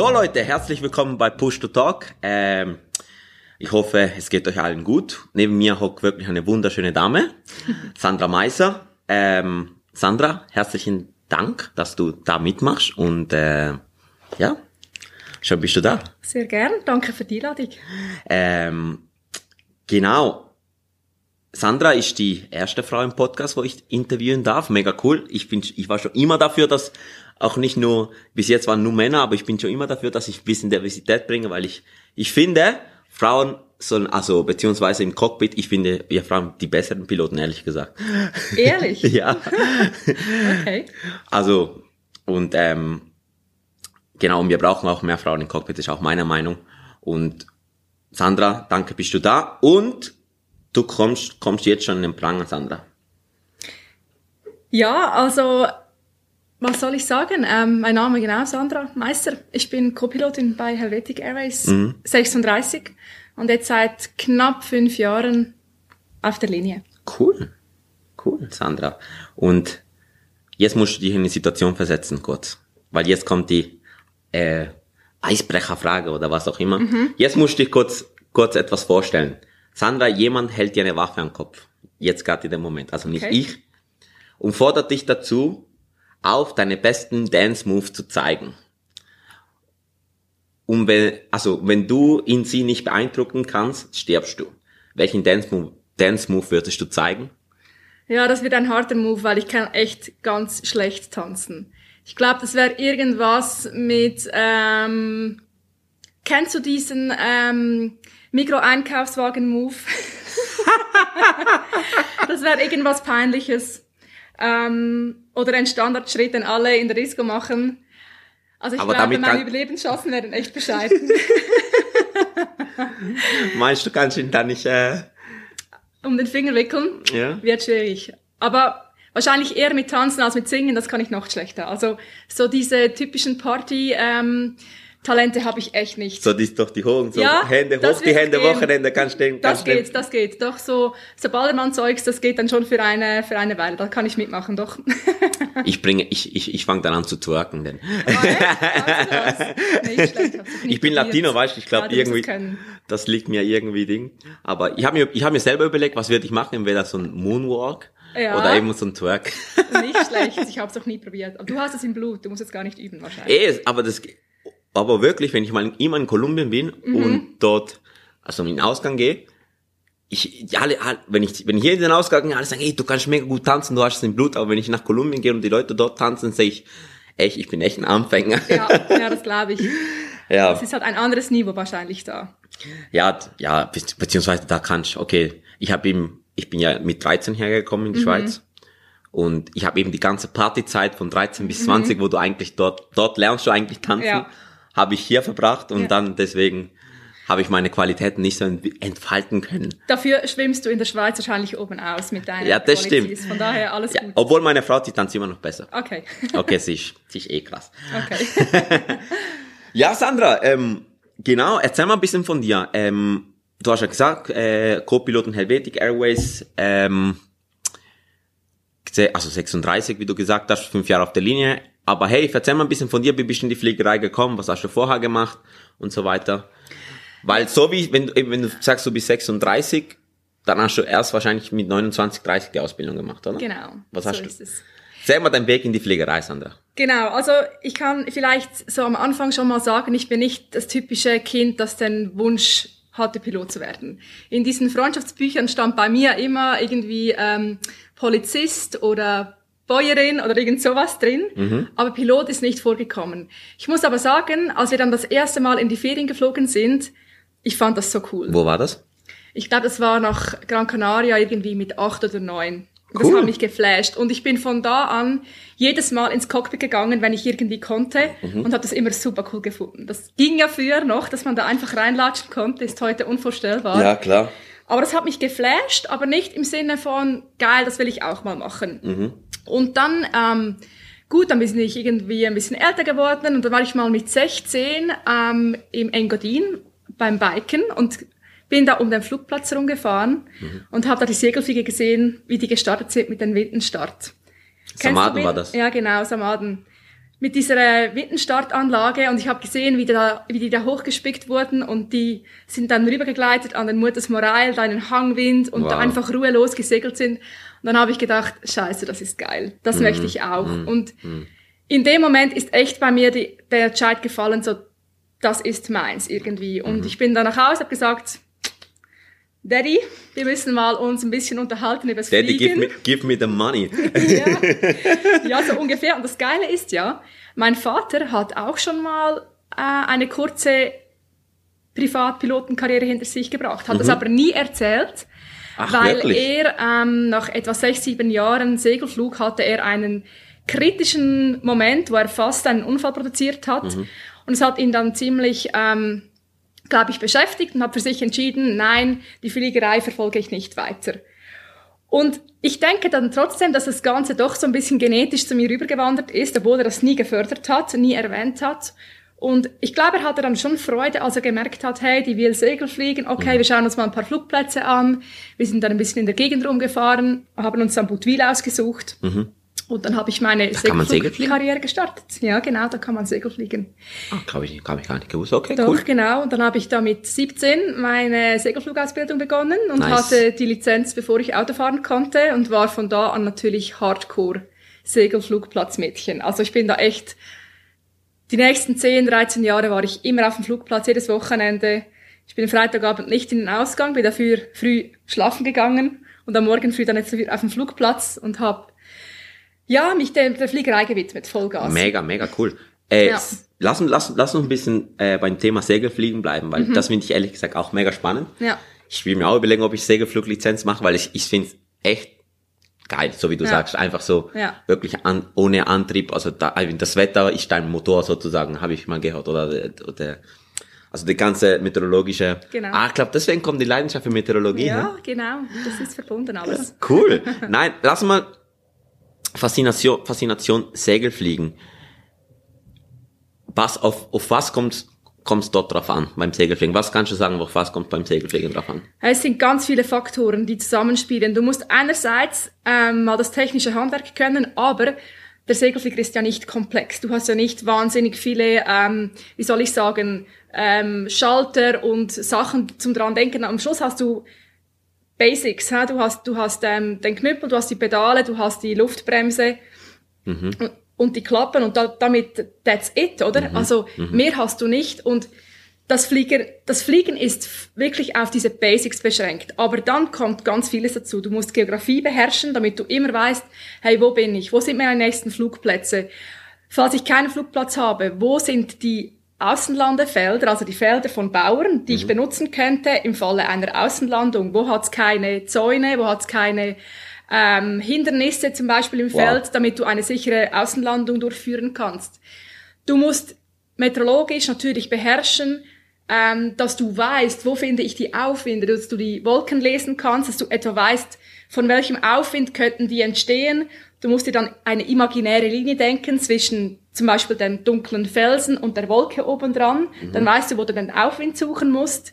So Leute, herzlich willkommen bei Push to Talk. Ähm, ich hoffe, es geht euch allen gut. Neben mir hockt wirklich eine wunderschöne Dame, Sandra Meiser. Ähm, Sandra, herzlichen Dank, dass du da mitmachst und äh, ja, schon bist du da. Sehr gern, danke für die Einladung. Ähm, genau. Sandra ist die erste Frau im Podcast, wo ich interviewen darf. Mega cool. Ich bin, ich war schon immer dafür, dass auch nicht nur, bis jetzt waren nur Männer, aber ich bin schon immer dafür, dass ich ein bisschen Diversität bringe, weil ich, ich finde, Frauen sollen, also, beziehungsweise im Cockpit, ich finde, wir Frauen die besseren Piloten, ehrlich gesagt. Ehrlich? ja. Okay. Also, und, ähm, genau, und wir brauchen auch mehr Frauen im Cockpit, ist auch meine Meinung. Und Sandra, danke, bist du da. Und du kommst, kommst jetzt schon in den Pranger, Sandra. Ja, also, was soll ich sagen? Ähm, mein Name genau, Sandra Meister. Ich bin Co-Pilotin bei Helvetic Airways, 36 und jetzt seit knapp fünf Jahren auf der Linie. Cool. Cool, Sandra. Und jetzt musst du dich in die Situation versetzen, kurz. Weil jetzt kommt die äh, Eisbrecherfrage oder was auch immer. Jetzt musst du dich kurz, kurz etwas vorstellen. Sandra, jemand hält dir eine Waffe am Kopf. Jetzt gerade in dem Moment. Also nicht Okay. ich. Und fordert dich dazu, auf deine besten Dance-Moves zu zeigen. Und wenn, also, wenn du ihn sie nicht beeindrucken kannst, stirbst du. Welchen Dance-Move, Dance-Move würdest du zeigen? Ja, das wird ein harter Move, weil ich kann echt ganz schlecht tanzen. Ich glaube, das wäre irgendwas mit, ähm, kennst du diesen ähm, Mikro-Einkaufswagen-Move? das wäre irgendwas Peinliches. Ähm, oder ein Standardschritt, den alle in der Disco machen. Also ich Aber glaube, meine Überlebenschancen wären echt bescheiden. Meinst du, kannst ihn da nicht, äh, um den Finger wickeln. ja? Wird schwierig. Aber wahrscheinlich eher mit Tanzen als mit Singen, das kann ich noch schlechter. Also so diese typischen Party ähm, Talente habe ich echt nicht. So, die ist doch die hohen, so Ja, Hände das hoch, die Hände gehen. Wochenende, kannst stehen, das kannst stehen. geht, das geht. Doch so, so Ballermann-Zeugs, das geht dann schon für eine, für eine Weile. Da kann ich mitmachen, doch. Ich bringe, ich, ich, ich fange dann an zu twerken, denn. Ah, das? Ich bin. Latino, weißt du, ich glaube Ja, irgendwie, das liegt mir irgendwie Ding. Aber ich habe mir, ich habe mir selber überlegt, was würde ich machen, entweder so ein Moonwalk Ja. oder eben so ein Twerk. Nicht schlecht, ich habe es noch nie probiert. Aber du hast es im Blut, du musst es gar nicht üben wahrscheinlich. Eh, aber das, aber wirklich, wenn ich mal immer in Kolumbien bin Mhm. und dort, also in den Ausgang gehe, ich, alle, wenn ich, wenn ich hier in den Ausgang gehe, alle sagen, ey, du kannst mega gut tanzen, du hast es im Blut, aber wenn ich nach Kolumbien gehe und die Leute dort tanzen, sehe ich, echt, ich bin echt ein Anfänger. Ja, ja, das glaube ich. ja. Es ist halt ein anderes Niveau wahrscheinlich da. Ja, ja, be- beziehungsweise da kannst okay, ich habe eben, ich bin ja mit 13 hergekommen in die Schweiz und ich habe eben die ganze Partyzeit von 13 bis 20, wo du eigentlich dort, dort lernst du eigentlich tanzen, Ja. Habe ich hier verbracht und Ja. dann deswegen habe ich meine Qualitäten nicht so ent- entfalten können. Dafür schwimmst du in der Schweiz wahrscheinlich oben aus mit deinen Ja, das Qualities. stimmt. Von daher alles Ja, gut. obwohl meine Frau, die tanzt immer noch besser. Okay. Okay, sie ist, sie ist eh krass. Okay. Ja, Sandra, ähm, genau, erzähl mal ein bisschen von dir. Ähm, du hast ja gesagt, äh, Co-Piloten Helvetic Airways, ähm, also 36, wie du gesagt hast, fünf Jahre auf der Linie. Aber hey, erzähl mal ein bisschen von dir, wie bist du in die Fliegerei gekommen, was hast du vorher gemacht und so weiter. Weil so wie, wenn du, wenn du sagst, du bist 36, dann hast du erst wahrscheinlich mit 29, 30 die Ausbildung gemacht, oder? Genau. Was so hast du? ist es. Erzähl mal deinen Weg in die Fliegerei, Sandra. Genau, also ich kann vielleicht so am Anfang schon mal sagen, ich bin nicht das typische Kind, das den Wunsch hatte, Pilot zu werden. In diesen Freundschaftsbüchern stand bei mir immer irgendwie ähm, Polizist oder Bäuerin oder irgend sowas drin, aber Pilot ist nicht vorgekommen. Ich muss aber sagen, als wir dann das erste Mal in die Ferien geflogen sind, ich fand das so cool. Wo war das? Ich glaube, das war nach Gran Canaria irgendwie mit acht oder neun. Und Das Cool. hat mich geflasht. Und ich bin von da an jedes Mal ins Cockpit gegangen, wenn ich irgendwie konnte Mhm. und habe das immer super cool gefunden. Das ging ja früher noch, dass man da einfach reinlatschen konnte, ist heute unvorstellbar. klar. Aber das hat mich geflasht, aber nicht im Sinne von, geil, das will ich auch mal machen. Und dann, ähm, gut, dann bin ich irgendwie ein bisschen älter geworden und dann war ich mal mit 16 ähm, im Engadin beim Biken und bin da um den Flugplatz rumgefahren und habe da die Segelflieger gesehen, wie die gestartet sind mit dem Windenstart. Samaden war das. Ja, genau, Samaden. Mit dieser Windenstartanlage und ich habe gesehen, wie, da, wie die da hochgespickt wurden und die sind dann rübergegleitet an den Mutters Morail, da in den Hangwind und Wow. da einfach ruhelos gesegelt sind. Und dann habe ich gedacht, scheiße, das ist geil. Das Mhm. möchte ich auch. Und in dem Moment ist echt bei mir die, der Entscheid gefallen, so, das ist meins irgendwie. Mhm. Und ich bin dann nach Hause, habe gesagt, Daddy, wir müssen mal uns ein bisschen unterhalten über das Daddy, give Fliegen. me, give me the money. Ja. ja, so ungefähr. Und das Geile ist ja, mein Vater hat auch schon mal äh, eine kurze Privatpilotenkarriere hinter sich gebracht, hat das aber nie erzählt, Mhm. Ach, weil wirklich? er ähm, nach etwa sechs, sieben Jahren Segelflug hatte er einen kritischen Moment, wo er fast einen Unfall produziert hat. Mhm. Und es hat ihn dann ziemlich, ähm, glaube ich, beschäftigt und hat für sich entschieden, nein, die Fliegerei verfolge ich nicht weiter. Und ich denke dann trotzdem, dass das Ganze doch so ein bisschen genetisch zu mir rübergewandert ist, obwohl er das nie gefördert hat, nie erwähnt hat. Und ich glaube, er hatte dann schon Freude, als er gemerkt hat, hey, die will Segel fliegen, okay, wir schauen uns mal ein paar Flugplätze an. Wir sind dann ein bisschen in der Gegend rumgefahren, haben uns dann Boutwil ausgesucht. Und dann habe ich meine? Segelflugkarriere gestartet. Ja, genau, da kann man Segel fliegen. Ah, glaube ich, glaub ich gar nicht gewusst. Okay, Doch, cool. genau. Und dann habe ich da mit 17 meine Segelflugausbildung begonnen und Nice. hatte die Lizenz, bevor ich Auto fahren konnte und war von da an natürlich Hardcore Segelflugplatzmädchen. Also ich bin da echt, die nächsten 10, 13 Jahre war ich immer auf dem Flugplatz, jedes Wochenende. Ich bin Freitagabend nicht in den Ausgang, bin dafür früh schlafen gegangen und am Morgen früh dann jetzt auf dem Flugplatz und habe ja, mich der, der Fliegerei gewidmet, Vollgas. Mega, mega cool. Äh, Ja. lass, uns- lass, lass uns ein bisschen äh, beim Thema Segelfliegen bleiben, weil das finde ich ehrlich gesagt auch mega spannend. Mhm. Ja. Ich will mir auch überlegen, ob ich Segelfluglizenz mache, weil ich, ich finde es echt geil, so wie du Ja. sagst. Einfach so Ja. wirklich an, ohne Antrieb. Also da, das Wetter ist dein Motor sozusagen, habe ich mal gehört. Oder, oder also die ganze meteorologische. Genau. Ah, ich glaube, deswegen kommt die Leidenschaft für Meteorologie. Ja, ne? genau. Das ist verbunden alles. Cool. Nein, lass mal Faszination, Faszination Segelfliegen. Was, auf, auf was kommt kommt's dort drauf an beim Segelfliegen? Was kannst du sagen, auf was kommt beim Segelfliegen drauf an? Es sind ganz viele Faktoren, die zusammenspielen. Du musst einerseits ähm, mal das technische Handwerk können, aber der Segelflieger ist ja nicht komplex. Du hast ja nicht wahnsinnig viele, ähm, wie soll ich sagen, ähm, Schalter und Sachen zum dran denken. Am Schluss hast du Basics. Ha? Du hast, du hast ähm, den Knüppel, du hast die Pedale, du hast die Luftbremse und, und die Klappen und da, damit that's it, oder? Also mehr hast du nicht und das, Flieger, das Fliegen ist wirklich auf diese Basics beschränkt. Aber dann kommt ganz vieles dazu. Du musst Geografie beherrschen, damit du immer weißt, hey, wo bin ich? Wo sind meine nächsten Flugplätze? Falls ich keinen Flugplatz habe, wo sind die Außenlandefelder, also die Felder von Bauern, die ich benutzen könnte im Falle einer Außenlandung? Wo hat's keine Zäune? Wo hat's keine ähm, Hindernisse zum Beispiel im Wow. Feld, damit du eine sichere Außenlandung durchführen kannst? Du musst meteorologisch natürlich beherrschen, ähm, dass du weißt, wo finde ich die Aufwinde, dass du die Wolken lesen kannst, dass du etwa weißt, von welchem Aufwind könnten die entstehen. Du musst dir dann eine imaginäre Linie denken zwischen zum Beispiel dem dunklen Felsen und der Wolke obendran. Dann weißt du, wo du den Aufwind suchen musst.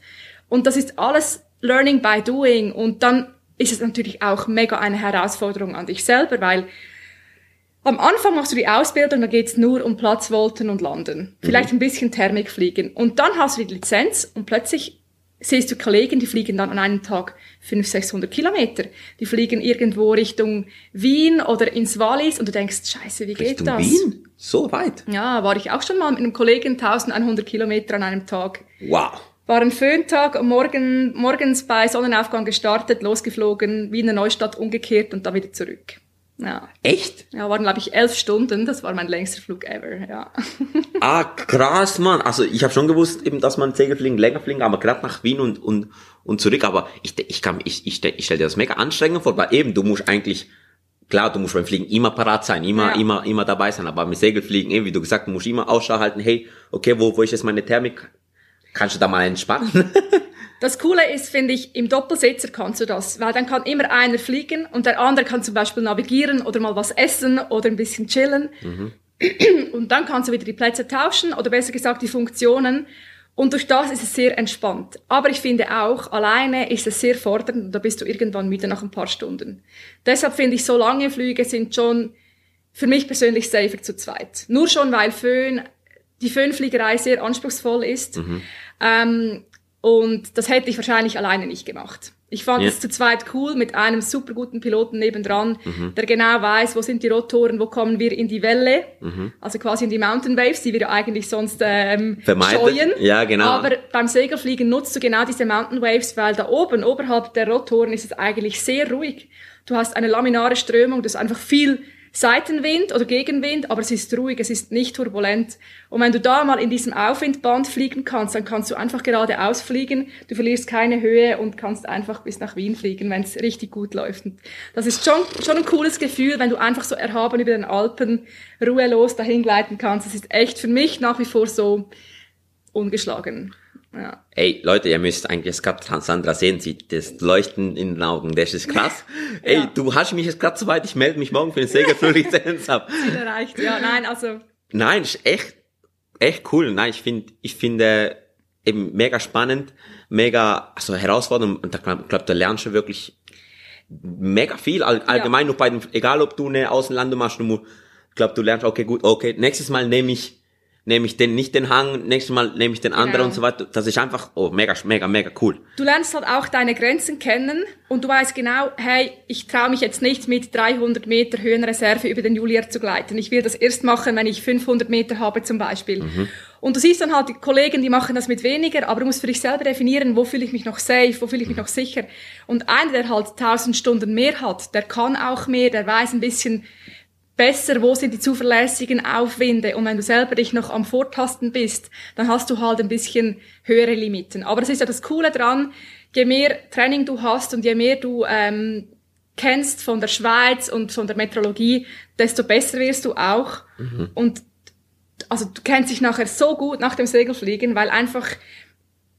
Und das ist alles Learning by Doing. Und dann ist es natürlich auch mega eine Herausforderung an dich selber, weil am Anfang machst du die Ausbildung, da geht's nur um Platzvolten und Landen. Vielleicht ein bisschen Thermik fliegen. Und dann hast du die Lizenz und plötzlich siehst du Kollegen, die fliegen dann an einem Tag 500, 600 Kilometer. Die fliegen irgendwo Richtung Wien oder ins Wallis und du denkst, scheiße, wie geht Richtung das? Wien? So weit? Ja, war ich auch schon mal mit einem Kollegen 1100 Kilometer an einem Tag. Wow. War ein Föhntag, morgen, morgens bei Sonnenaufgang gestartet, losgeflogen, Wiener Neustadt umgekehrt und dann wieder zurück. Ja. Echt? Ja, waren, glaube ich, elf Stunden. Das war mein längster Flug ever, ja. Ah, krass, Mann. Also ich habe schon gewusst, eben, dass man Segelfliegen länger fliegen, aber gerade nach Wien und, und, und zurück. Aber ich, ich kann, ich, ich, stell- ich stelle dir das mega anstrengend vor, weil eben, du musst eigentlich, klar, du musst beim Fliegen immer parat sein, immer, Ja. immer, immer dabei sein. Aber mit Segelfliegen, eben, wie du gesagt, du musst immer Ausschau halten, hey, okay, wo, wo ist jetzt meine Thermik? Kannst du da mal entspannen? Das Coole ist, finde ich, im Doppelsitzer kannst du das, weil dann kann immer einer fliegen und der andere kann zum Beispiel navigieren oder mal was essen oder ein bisschen chillen. Und dann kannst du wieder die Plätze tauschen oder besser gesagt die Funktionen. Und durch das ist es sehr entspannt. Aber ich finde auch, alleine ist es sehr fordernd und da bist du irgendwann müde nach ein paar Stunden. Deshalb finde ich, so lange Flüge sind schon für mich persönlich safer zu zweit. Nur schon, weil Föhn, die Föhnfliegerei sehr anspruchsvoll ist. Mhm. Ähm, und das hätte ich wahrscheinlich alleine nicht gemacht. Ich fand Ja. es zu zweit cool mit einem super guten Piloten nebendran, Mhm. der genau weiß, wo sind die Rotoren, wo kommen wir in die Welle, Mhm. also quasi in die Mountain Waves, die wir eigentlich sonst ähm, Vermeidet. scheuen. Ja, genau. Aber beim Segelfliegen nutzt du genau diese Mountain Waves, weil da oben, oberhalb der Rotoren, ist es eigentlich sehr ruhig. Du hast eine laminare Strömung, das ist einfach viel Seitenwind oder Gegenwind, aber es ist ruhig, es ist nicht turbulent. Und wenn du da mal in diesem Aufwindband fliegen kannst, dann kannst du einfach geradeaus fliegen, du verlierst keine Höhe und kannst einfach bis nach Wien fliegen, wenn es richtig gut läuft. Und das ist schon, schon ein cooles Gefühl, wenn du einfach so erhaben über den Alpen ruhelos dahin gleiten kannst. Das ist echt für mich nach wie vor so ungeschlagen. Ja. Ey, Leute, ihr müsst eigentlich Sandra sehen, sie das Leuchten in den Augen, das ist krass. Ey, Ja. du hast mich jetzt gerade so weit, ich melde mich morgen für eine Segelfluglizenz ab. Ziel erreicht. Ja, nein, also Nein, ist echt, echt cool. Nein, ich finde, ich finde eben mega spannend, mega, also herausfordernd und da glaub, glaub, da lernst du wirklich mega viel. All, allgemein noch bei den, egal ob du eine Außenlandung machst, du, glaub, du lernst, okay, gut, okay, nächstes Mal nehme ich, nehme ich den, nicht den Hang, nächstes Mal nehme ich den anderen Genau. und so weiter. Das ist einfach, oh, mega, mega, mega cool. du lernst halt auch deine Grenzen kennen und du weißt genau, hey, ich traue mich jetzt nicht mit 300 Meter Höhenreserve über den Julier zu gleiten. Ich will das erst machen, wenn ich 500 Meter habe zum Beispiel. Und du siehst dann halt die Kollegen, die machen das mit weniger, aber du musst für dich selber definieren, wo fühle ich mich noch safe, wo fühle ich mich noch sicher. Und einer, der halt 1000 Stunden mehr hat, der kann auch mehr, der weiß ein bisschen besser, wo sind die zuverlässigen Aufwinde. Und wenn du selber dich noch am Vortasten bist, dann hast du halt ein bisschen höhere Limiten. Aber das ist ja das Coole dran, je mehr Training du hast und je mehr du ähm, kennst von der Schweiz und von der Meteorologie, desto besser wirst du auch. Und also du kennst dich nachher so gut nach dem Segelfliegen, weil einfach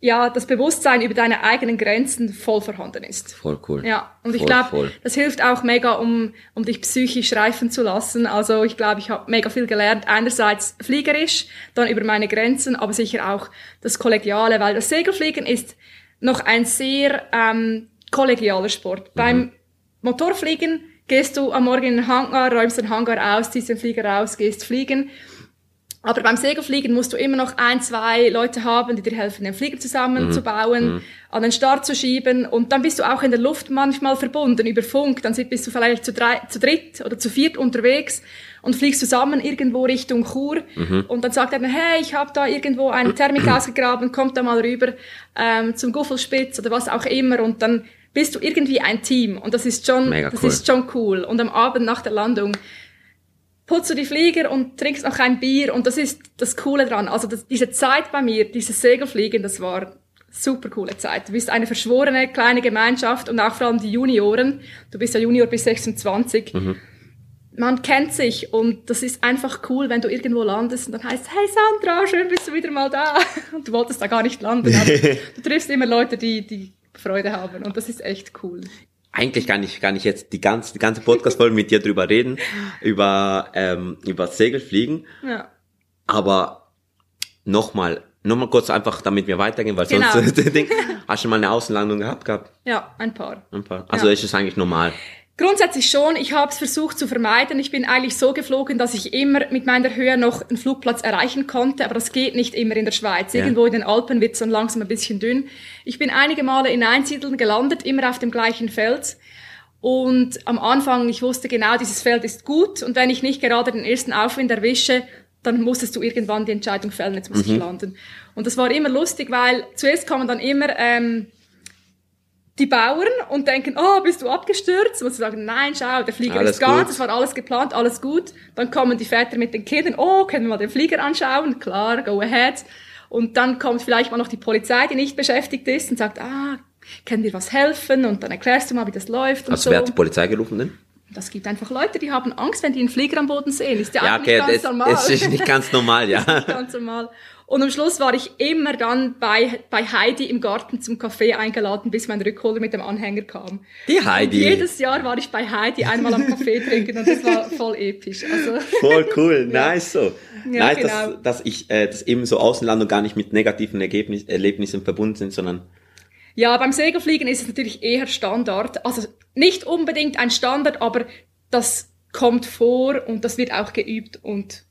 ja das Bewusstsein über deine eigenen Grenzen voll vorhanden ist. Voll cool. Ja, und ich Voll, glaube, voll. das hilft auch mega, um, um dich psychisch reifen zu lassen. Also ich glaube, ich habe mega viel gelernt. Einerseits fliegerisch, dann über meine Grenzen, aber sicher auch das Kollegiale, weil das Segelfliegen ist noch ein sehr ähm, kollegialer Sport. Beim Motorfliegen gehst du am Morgen in den Hangar, räumst den Hangar aus, ziehst den Flieger raus, gehst fliegen. Aber beim Segelfliegen musst du immer noch ein, zwei Leute haben, die dir helfen, den Flieger zusammenzubauen, an den Start zu schieben. Und dann bist du auch in der Luft manchmal verbunden über Funk. Dann bist du vielleicht zu, drei, zu dritt oder zu viert unterwegs und fliegst zusammen irgendwo Richtung Chur. Und dann sagt er, hey, ich habe da irgendwo eine Thermik ausgegraben, kommt da mal rüber ähm, zum Guffelspitz oder was auch immer. Und dann bist du irgendwie ein Team. Und das ist schon, Mega das cool. ist schon cool. Und am Abend nach der Landung putzt du die Flieger und trinkst noch ein Bier und das ist das Coole dran. Also das, diese Zeit bei mir, dieses Segelfliegen, das war super coole Zeit. Du bist eine verschworene kleine Gemeinschaft und auch vor allem die Junioren. Du bist ja Junior bis 26. Man kennt sich und das ist einfach cool, wenn du irgendwo landest und dann heißt, hey Sandra, schön bist du wieder mal da. Und du wolltest da gar nicht landen, aber du triffst immer Leute, die, die Freude haben und das ist echt cool. Eigentlich kann ich, kann ich jetzt die ganze, die ganze Podcast-Folge mit dir drüber reden, über, ähm, über Segelfliegen. Ja. Aber nochmal, nochmal kurz einfach, damit wir weitergehen, weil Genau. sonst, hast du mal eine Außenlandung gehabt, gehabt? Ja, ein paar. Ein paar. Also Ja. ist es eigentlich normal. Grundsätzlich schon. Ich habe es versucht zu vermeiden. Ich bin eigentlich so geflogen, dass ich immer mit meiner Höhe noch einen Flugplatz erreichen konnte, aber das geht nicht immer in der Schweiz. Ja. Irgendwo in den Alpen wird es dann langsam ein bisschen dünn. Ich bin einige Male in Einsiedeln gelandet, immer auf dem gleichen Feld. Und am Anfang, ich wusste genau, dieses Feld ist gut und wenn ich nicht gerade den ersten Aufwind erwische, dann musstest du irgendwann die Entscheidung fällen, jetzt muss ich landen. Und das war immer lustig, weil zuerst kommen dann immer ähm, die Bauern und denken, oh, bist du abgestürzt? Und sie sagen, nein, schau, der Flieger Alles ist ganz, es war alles geplant, alles gut. Dann kommen die Väter mit den Kindern, oh, können wir mal den Flieger anschauen? Klar, go ahead. Und dann kommt vielleicht mal noch die Polizei, die nicht beschäftigt ist und sagt, ah, können wir was helfen? Und dann erklärst du mal, wie das läuft und Also so. wer hat die Polizei gerufen denn? Das gibt einfach Leute, die haben Angst, wenn die einen Flieger am Boden sehen. Ist ja, Ja, eigentlich okay, ganz das, normal. das ist nicht ganz normal, ja. ganz normal. Und am Schluss war ich immer dann bei, bei Heidi im Garten zum Kaffee eingeladen, bis mein Rückholer mit dem Anhänger kam. Die Und Heidi. jedes Jahr war ich bei Heidi einmal am Kaffee trinken und das war voll episch. Also, Voll cool, nice so. Ja, nice, genau. dass, dass ich, äh, dass eben so Außenlandung gar nicht mit negativen Ergebnis, Erlebnissen verbunden sind, sondern ja, beim Segelfliegen ist es natürlich eher Standard. Also nicht unbedingt ein Standard, aber das kommt vor und das wird auch geübt und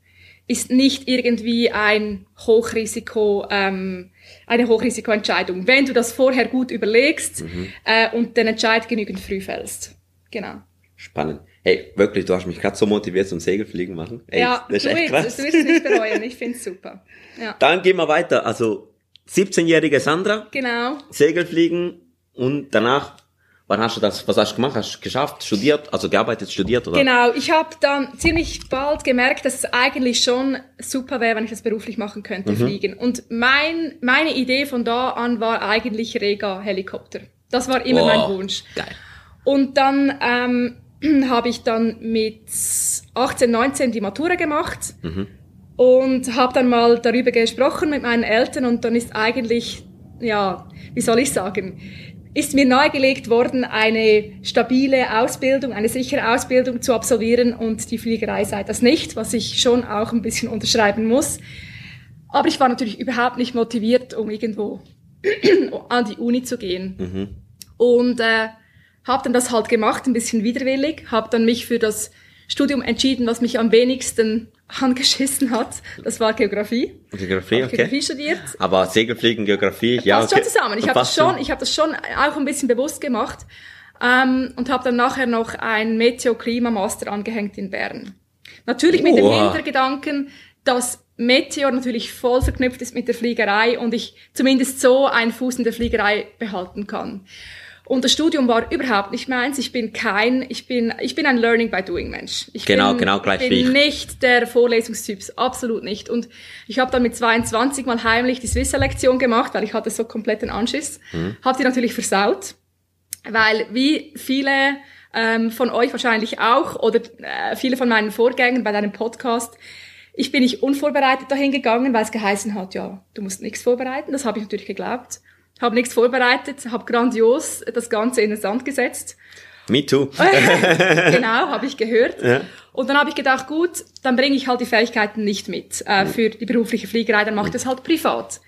ist nicht irgendwie ein Hochrisiko, ähm, eine Hochrisikoentscheidung, wenn du das vorher gut überlegst Mhm. äh, und den Entscheid genügend früh fällst. Genau. Spannend. Hey, wirklich, du hast mich gerade so motiviert zum Segelfliegen machen. Ey, ja, das ist du echt wirst, krass. du wirst es nicht bereuen. Ich find's super. Ja, Dann gehen wir weiter. Also 17-jährige Sandra, genau. Segelfliegen und danach, wann hast du das, was hast du gemacht? Hast du geschafft, studiert, also gearbeitet, studiert oder? Genau, ich habe dann ziemlich bald gemerkt, dass es eigentlich schon super wäre, wenn ich das beruflich machen könnte, fliegen. Und mein, meine Idee von da an war eigentlich Rega-Helikopter. Das war immer mein Wow, Wunsch. Geil. Und dann ähm, habe ich dann mit 18, 19 die Matura gemacht und habe dann mal darüber gesprochen mit meinen Eltern und dann ist eigentlich, ja, wie soll ich sagen, ist mir nahegelegt worden, eine stabile Ausbildung, eine sichere Ausbildung zu absolvieren und die Fliegerei sei das nicht, was ich schon auch ein bisschen unterschreiben muss. Aber ich war natürlich überhaupt nicht motiviert, um irgendwo an die Uni zu gehen. Und äh, habe dann das halt gemacht, ein bisschen widerwillig, habe dann mich für das Studium entschieden, was mich am wenigsten angeschissen hat. Das war Geografie. Geografie, okay. Geografie studiert. Aber Segelfliegen, Geografie, ja. Passt okay. schon zusammen. Ich habe das schon, ich habe das schon auch ein bisschen bewusst gemacht ähm, und habe dann nachher noch ein Meteo-Klima-Master angehängt in Bern. Natürlich mit dem Wow. Hintergedanken, dass Meteor natürlich voll verknüpft ist mit der Fliegerei und ich zumindest so einen Fuß in der Fliegerei behalten kann. Und das Studium war überhaupt nicht meins. Ich bin kein, ich bin, ich bin ein Learning by Doing Mensch. Ich Genau, bin, genau gleich ich bin ich. nicht der Vorlesungstyp, absolut nicht. Und ich habe dann mit 22 mal heimlich die Swiss-Selektion gemacht, weil ich hatte so kompletten Anschiss. Mhm. Hab die natürlich versaut, weil wie viele ähm, von euch wahrscheinlich auch oder äh, viele von meinen Vorgängern bei deinem Podcast, ich bin nicht unvorbereitet dahin gegangen, weil es geheißen hat, ja, du musst nichts vorbereiten. Das habe ich natürlich geglaubt. Habe nichts vorbereitet, habe grandios das Ganze in den Sand gesetzt. Me too. genau, habe ich gehört. Ja. Und dann habe ich gedacht, gut, dann bringe ich halt die Fähigkeiten nicht mit äh, für die berufliche Fliegerei, dann mache ich das halt privat.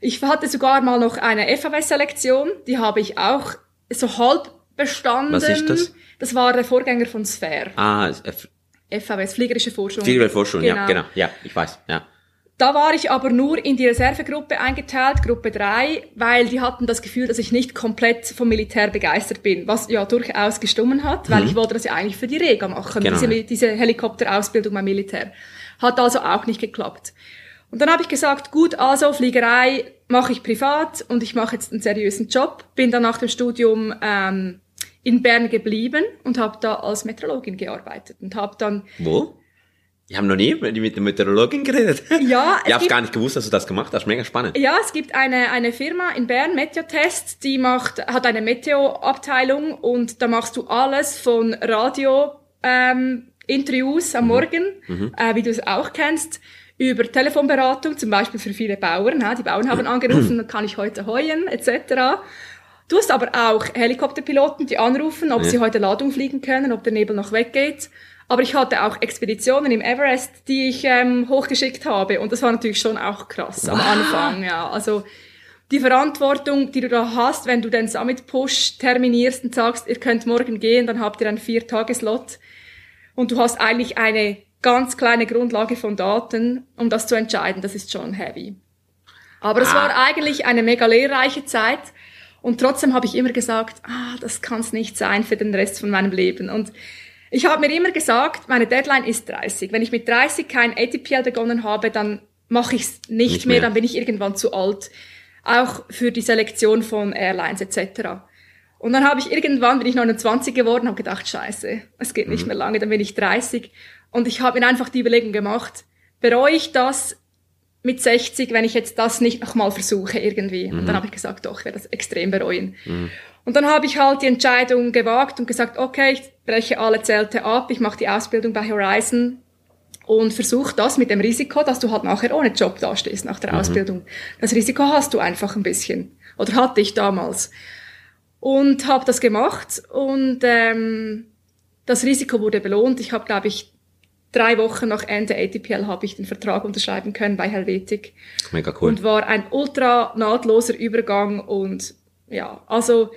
Ich hatte sogar mal noch eine FAW-Selektion, die habe ich auch so halb bestanden. Was ist das? Das war der Vorgänger von Sphere. ah, F- FAW, Fliegerische Forschung. Fliegerforschung, ja, genau. Ja, ich weiß, ja. Da war ich aber nur in die Reservegruppe eingeteilt, Gruppe 3, weil die hatten das Gefühl, dass ich nicht komplett vom Militär begeistert bin, was ja durchaus gestummen hat, weil ich wollte das ja eigentlich für die Rega machen, Mhm. Genau. diese, diese Helikopterausbildung beim Militär. Hat also auch nicht geklappt. Und dann habe ich gesagt, gut, also Fliegerei mache ich privat und ich mache jetzt einen seriösen Job. Bin dann nach dem Studium ähm, in Bern geblieben und habe da als Meteorologin gearbeitet und habe dann Wo? Ich habe noch nie mit mit der Meteorologin geredet. Ja, Ich habe gar nicht gewusst, dass du das gemacht hast. Mega spannend. Ja, es gibt eine, eine Firma in Bern, Meteotest, die macht, hat eine Meteo-Abteilung und da machst du alles von Radio, ähm, Interviews am Morgen, äh, wie du es auch kennst, über Telefonberatung, zum Beispiel für viele Bauern. Ja, die Bauern haben angerufen, kann ich heute heuen, etc. Du hast aber auch Helikopterpiloten, die anrufen, ob Ja. sie heute Ladung fliegen können, ob der Nebel noch weggeht. Aber ich hatte auch Expeditionen im Everest, die ich ähm, hochgeschickt habe. Und das war natürlich schon auch krass am Anfang. Ja, also die Verantwortung, die du da hast, wenn du den Summit Push terminierst und sagst, ihr könnt morgen gehen, dann habt ihr einen Vier-Tageslot. Und du hast eigentlich eine ganz kleine Grundlage von Daten, um das zu entscheiden. Das ist schon heavy. Aber es Ah. war eigentlich eine mega lehrreiche Zeit. Und trotzdem habe ich immer gesagt, ah, das kann es nicht sein für den Rest von meinem Leben. Und ich habe mir immer gesagt, meine Deadline ist 30. Wenn ich mit 30 kein ATPL begonnen habe, dann mache ich es nicht, Nicht mehr, mehr. dann bin ich irgendwann zu alt. Auch für die Selektion von Airlines etc. Und dann habe ich irgendwann, bin ich 29 geworden, habe gedacht, scheiße, es geht nicht mehr lange, dann bin ich 30. Und ich habe mir einfach die Überlegung gemacht, bereue ich das mit 60, wenn ich jetzt das nicht nochmal versuche irgendwie. Und dann habe ich gesagt, doch, ich werde das extrem bereuen. Und dann habe ich halt die Entscheidung gewagt und gesagt, okay, ich breche alle Zelte ab, ich mache die Ausbildung bei Horizon und versuche das mit dem Risiko, dass du halt nachher ohne Job dastehst nach der Ausbildung. Das Risiko hast du einfach ein bisschen. Oder hatte ich damals. Und habe das gemacht und ähm, das Risiko wurde belohnt. Ich habe, glaube ich, drei Wochen nach Ende ATPL habe ich den Vertrag unterschreiben können bei Helvetic Mega cool. und war ein ultra nahtloser Übergang und ja, also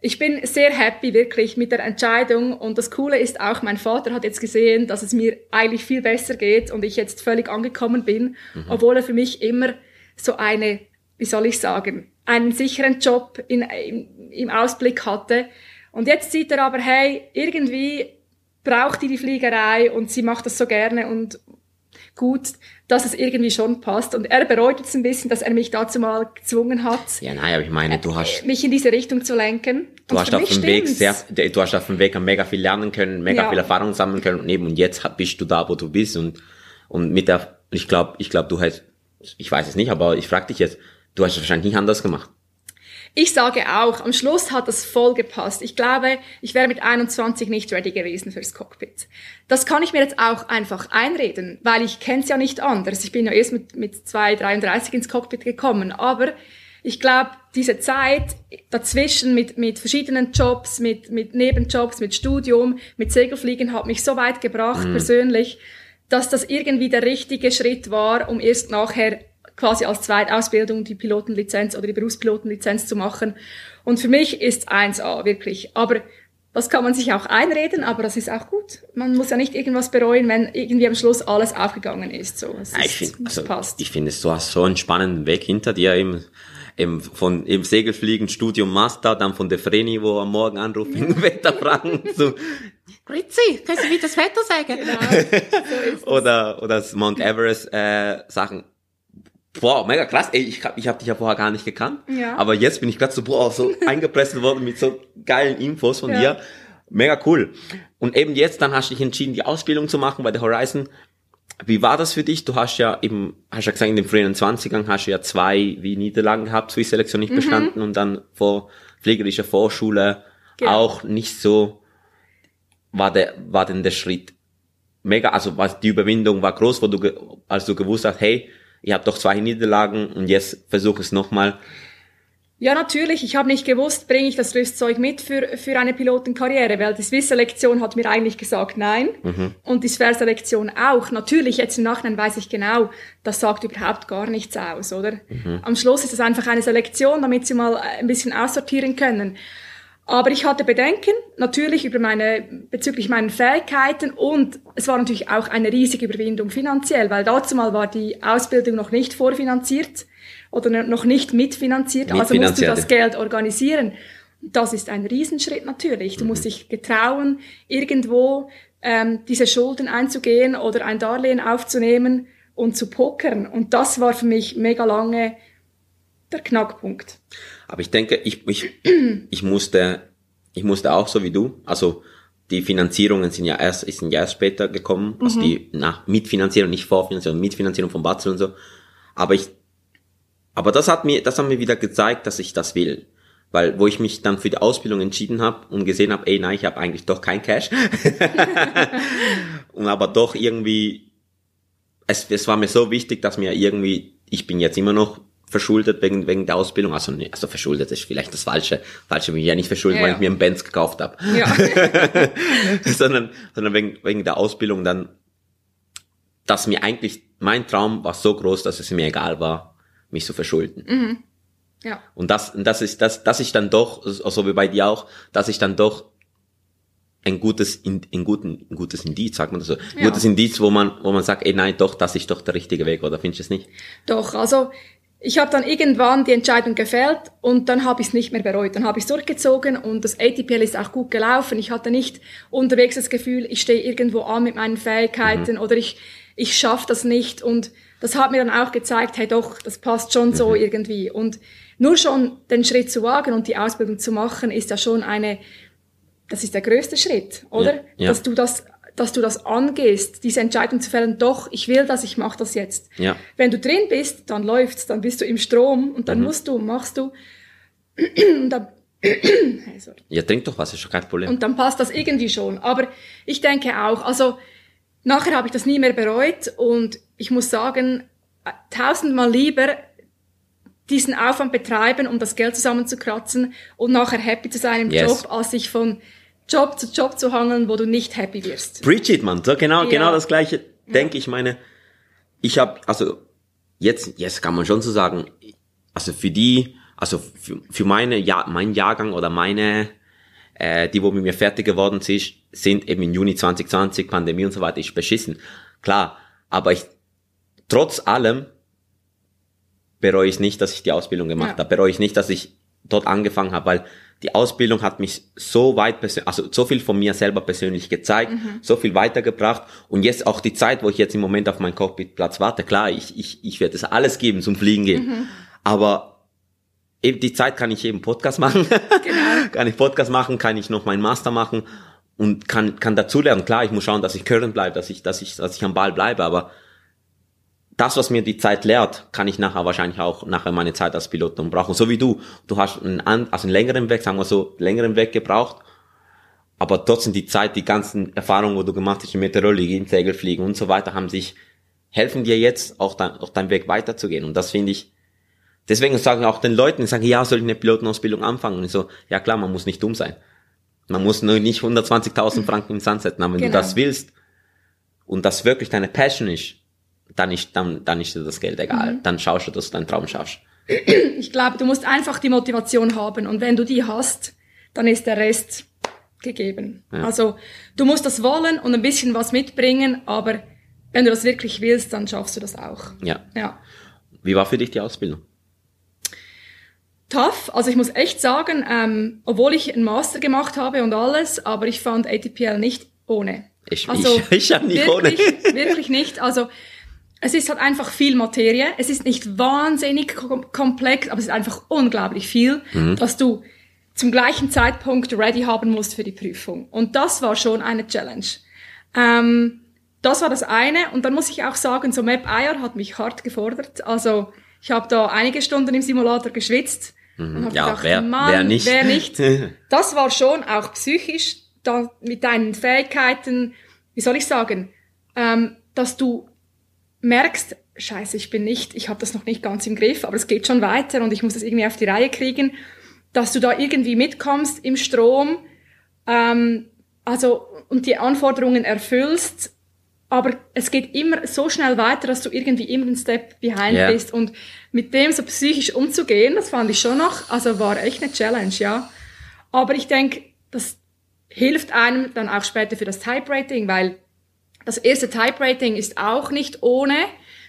ich bin sehr happy wirklich mit der Entscheidung und das Coole ist auch, mein Vater hat jetzt gesehen, dass es mir eigentlich viel besser geht und ich jetzt völlig angekommen bin, mhm. obwohl er für mich immer so eine, wie soll ich sagen, einen sicheren Job in, in, im Ausblick hatte. Und jetzt sieht er aber, hey, irgendwie braucht die die Fliegerei und sie macht das so gerne und gut, dass es irgendwie schon passt. Und er bereut jetzt ein bisschen, dass er mich dazu mal gezwungen hat. Ja, nein, aber ich meine, du hast mich in diese Richtung zu lenken. Du hast auf dem Weg sehr, du hast auf dem Weg mega viel lernen können, mega ja. viel Erfahrung sammeln können und eben und jetzt bist du da, wo du bist und und mit der, ich glaube, ich glaube, du hast, ich weiß es nicht, aber ich frage dich jetzt, du hast es wahrscheinlich nicht anders gemacht. Ich sage auch, am Schluss hat das voll gepasst. Ich glaube, ich wäre mit 21 nicht ready gewesen fürs Cockpit. Das kann ich mir jetzt auch einfach einreden, weil ich kenne es ja nicht anders. Ich bin ja erst mit, mit 2, 33 ins Cockpit gekommen. Aber ich glaube, diese Zeit dazwischen mit, mit verschiedenen Jobs, mit, mit Nebenjobs, mit Studium, mit Segelfliegen hat mich so weit gebracht, mhm. persönlich, dass das irgendwie der richtige Schritt war, um erst nachher quasi als Zweitausbildung die Pilotenlizenz oder die Berufspilotenlizenz zu machen. Und für mich ist 1A wirklich. Aber das kann man sich auch einreden, aber das ist auch gut. Man muss ja nicht irgendwas bereuen, wenn irgendwie am Schluss alles aufgegangen ist. So, es ja, ich finde, also, passt. ich finde, du hast so einen spannenden Weg hinter dir eben, eben von im Segelfliegen, Studium Master, dann von der Vreni, wo am Morgen anruft, wegen Wetterfragen, so, Ritzi, kannst du mir das Wetter sagen? Genau. So oder, oder das Mount Everest, äh, Sachen. Boah, mega krass. Ey, ich hab, ich hab dich ja vorher gar nicht gekannt. Ja. Aber jetzt bin ich gerade so, boah, so eingepresst worden mit so geilen Infos von ja. dir. Mega cool. Und eben jetzt, dann hast du dich entschieden, die Ausbildung zu machen bei der Horizon. Wie war das für dich? Du hast ja eben, hast ja gesagt, in den frühen 20ern hast du ja zwei wie Niederlagen gehabt, Swiss-Selektion nicht mhm. bestanden und dann vor pflegerischer Vorschule genau. auch nicht so, war der, war denn der Schritt mega, also was, die Überwindung war groß, wo du, als du gewusst hast, hey, ich habe doch zwei Niederlagen und jetzt versuche es nochmal. Ja, natürlich. Ich habe nicht gewusst, bringe ich das Rüstzeug mit für, für eine Pilotenkarriere, weil die Swiss-Selektion hat mir eigentlich gesagt nein mhm. und die Sphere-Selektion auch. Natürlich, jetzt im Nachhinein weiß ich genau, das sagt überhaupt gar nichts aus, oder? Mhm. Am Schluss ist es einfach eine Selektion, damit sie mal ein bisschen aussortieren können. Aber ich hatte Bedenken, natürlich über meine, bezüglich meinen Fähigkeiten und es war natürlich auch eine riesige Überwindung finanziell, weil dazu mal war die Ausbildung noch nicht vorfinanziert oder noch nicht mitfinanziert, also musst du das Geld organisieren. Das ist ein Riesenschritt natürlich. Du mhm. musst dich getrauen, irgendwo ähm, diese Schulden einzugehen oder ein Darlehen aufzunehmen und zu pokern. Und das war für mich mega lange der Knackpunkt. Aber ich denke, ich, ich, ich musste, ich musste auch so wie du, also die Finanzierungen sind ja erst, sind ja erst später gekommen, also mhm. die nach Mitfinanzierung, nicht Vorfinanzierung, Mitfinanzierung von Batzel und so. Aber ich, aber das hat mir, das hat mir wieder gezeigt, dass ich das will. Weil, wo ich mich dann für die Ausbildung entschieden habe und gesehen habe, ey, nein, ich habe eigentlich doch kein Cash. und aber doch irgendwie, es, es war mir so wichtig, dass mir irgendwie, ich bin jetzt immer noch verschuldet wegen, wegen der Ausbildung. Also, nee, also verschuldet ist vielleicht das Falsche. Falsche bin ich ja nicht verschuldet, ja, weil ich mir einen Benz gekauft habe. Ja. sondern, sondern wegen, wegen der Ausbildung dann, dass mir eigentlich, mein Traum war so groß, dass es mir egal war, mich zu verschulden. Mhm. Ja. Und das, das ist, das, dass ich dann doch, so wie bei dir auch, dass ich dann doch ein gutes, ein, guten, ein gutes Indiz, sagt man das so, ein ja. gutes Indiz, wo man, wo man sagt, ey, nein, doch, das ist doch der richtige Weg, oder findest du es nicht? Doch, also, ich habe dann irgendwann die Entscheidung gefällt und dann habe ich es nicht mehr bereut. Dann habe ich es durchgezogen und das ATPL ist auch gut gelaufen. Ich hatte nicht unterwegs das Gefühl, ich stehe irgendwo an mit meinen Fähigkeiten mhm. oder ich, ich schaffe das nicht. Und das hat mir dann auch gezeigt, hey doch, das passt schon so mhm. irgendwie. Und nur schon den Schritt zu wagen und die Ausbildung zu machen, ist ja schon eine, das ist der größte Schritt, oder? Ja, ja. Dass du das dass du das angehst, diese Entscheidung zu fällen, doch, ich will das, ich mache das jetzt. Ja. Wenn du drin bist, dann läuft's, dann bist du im Strom und dann mhm. musst du, machst du. und dann, sorry. Ja, trink doch was, ist schon kein Problem. Und dann passt das irgendwie schon. Aber ich denke auch, also nachher habe ich das nie mehr bereut und ich muss sagen, tausendmal lieber diesen Aufwand betreiben, um das Geld zusammenzukratzen und nachher happy zu sein im yes. Job, als sich von Job zu Job zu hangeln, wo du nicht happy wirst. Preach man. So genau, ja. genau das gleiche denke ich. Meine, ich habe, also jetzt, jetzt kann man schon so sagen, also für die also für, für meine, ja, mein Jahrgang oder meine, äh, die, wo mit mir fertig geworden sind, sind eben im Juni 2020, Pandemie und so weiter, ist beschissen. Klar, aber ich, trotz allem, bereue ich nicht, dass ich die Ausbildung gemacht Ja. habe, bereue ich nicht, dass ich dort angefangen habe, weil die Ausbildung hat mich so weit, also so viel von mir selber persönlich gezeigt, so viel weitergebracht. Und jetzt auch die Zeit, wo ich jetzt im Moment auf meinen Cockpitplatz warte, klar, ich, ich, ich werde es alles geben zum Fliegen gehen, aber eben die Zeit kann ich eben Podcast machen, kann ich Podcast machen, kann ich noch meinen Master machen und kann, kann dazulernen. Klar, ich muss schauen, dass ich current bleibe, dass ich, dass ich, dass ich am Ball bleibe, aber das, was mir die Zeit lehrt, kann ich nachher wahrscheinlich auch nachher meine Zeit als Pilot dann brauchen. So wie du. Du hast einen, also einen längeren Weg, sagen wir so, längeren Weg gebraucht. Aber trotzdem die Zeit, die ganzen Erfahrungen, wo du gemacht hast in Meteorologie, im Segelfliegen und so weiter, haben sich, helfen dir jetzt auch dein, auf deinem Weg weiterzugehen. Und das finde ich, deswegen sagen auch den Leuten, die sagen, ja, soll ich eine Pilotenausbildung anfangen? Und ich so, ja klar, man muss nicht dumm sein. Man muss nur nicht 120.000 Franken im Sand setzen, aber wenn Genau. du das willst und das wirklich deine Passion ist, dann ist, dann, dann ist dir das Geld egal. Dann schaust du, dass du deinen Traum schaffst. Ich glaube, du musst einfach die Motivation haben und wenn du die hast, dann ist der Rest gegeben. Also du musst das wollen und ein bisschen was mitbringen, aber wenn du das wirklich willst, dann schaffst du das auch. Ja. Ja. Wie war für dich die Ausbildung? Tough, also ich muss echt sagen, ähm, obwohl ich einen Master gemacht habe und alles, aber ich fand ATPL nicht ohne. Ich- also, ich- ich ja nicht ohne. wirklich, Wirklich nicht. Also es ist halt einfach viel Materie. Es ist nicht wahnsinnig kom komplex, aber es ist einfach unglaublich viel, Mhm. dass du zum gleichen Zeitpunkt ready haben musst für die Prüfung. Und das war schon eine Challenge. Ähm, das war das eine. Und dann muss ich auch sagen, so Map IR hat mich hart gefordert. Also ich habe da einige Stunden im Simulator geschwitzt. Und hab Mhm. Ja, gedacht, wer- Mann, wer nicht? Wer nicht. Das war schon auch psychisch, da, mit deinen Fähigkeiten, wie soll ich sagen, ähm, dass du merkst, scheiße, ich bin nicht, ich habe das noch nicht ganz im Griff, aber es geht schon weiter und ich muss das irgendwie auf die Reihe kriegen, dass du da irgendwie mitkommst im Strom, ähm, also und die Anforderungen erfüllst, aber es geht immer so schnell weiter, dass du irgendwie immer einen Step behind Ja. bist und mit dem so psychisch umzugehen, das fand ich schon noch, also war echt eine Challenge, ja. Aber ich denke, das hilft einem dann auch später für das Type Rating, weil das erste Type Rating ist auch nicht ohne.